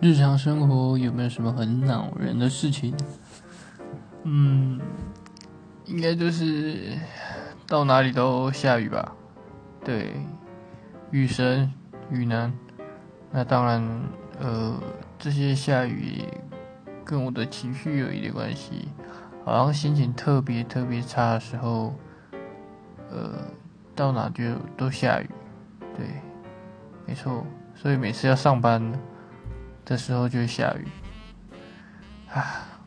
日常生活有没有什么很恼人的事情？嗯，应该就是到哪里都下雨吧。对，雨神、雨男。那当然，呃，这些下雨跟我的情绪有一点关系。好像心情特别特别差的时候，呃，到哪就都下雨。对，没错。所以每次要上班。的时候就会下雨，啊。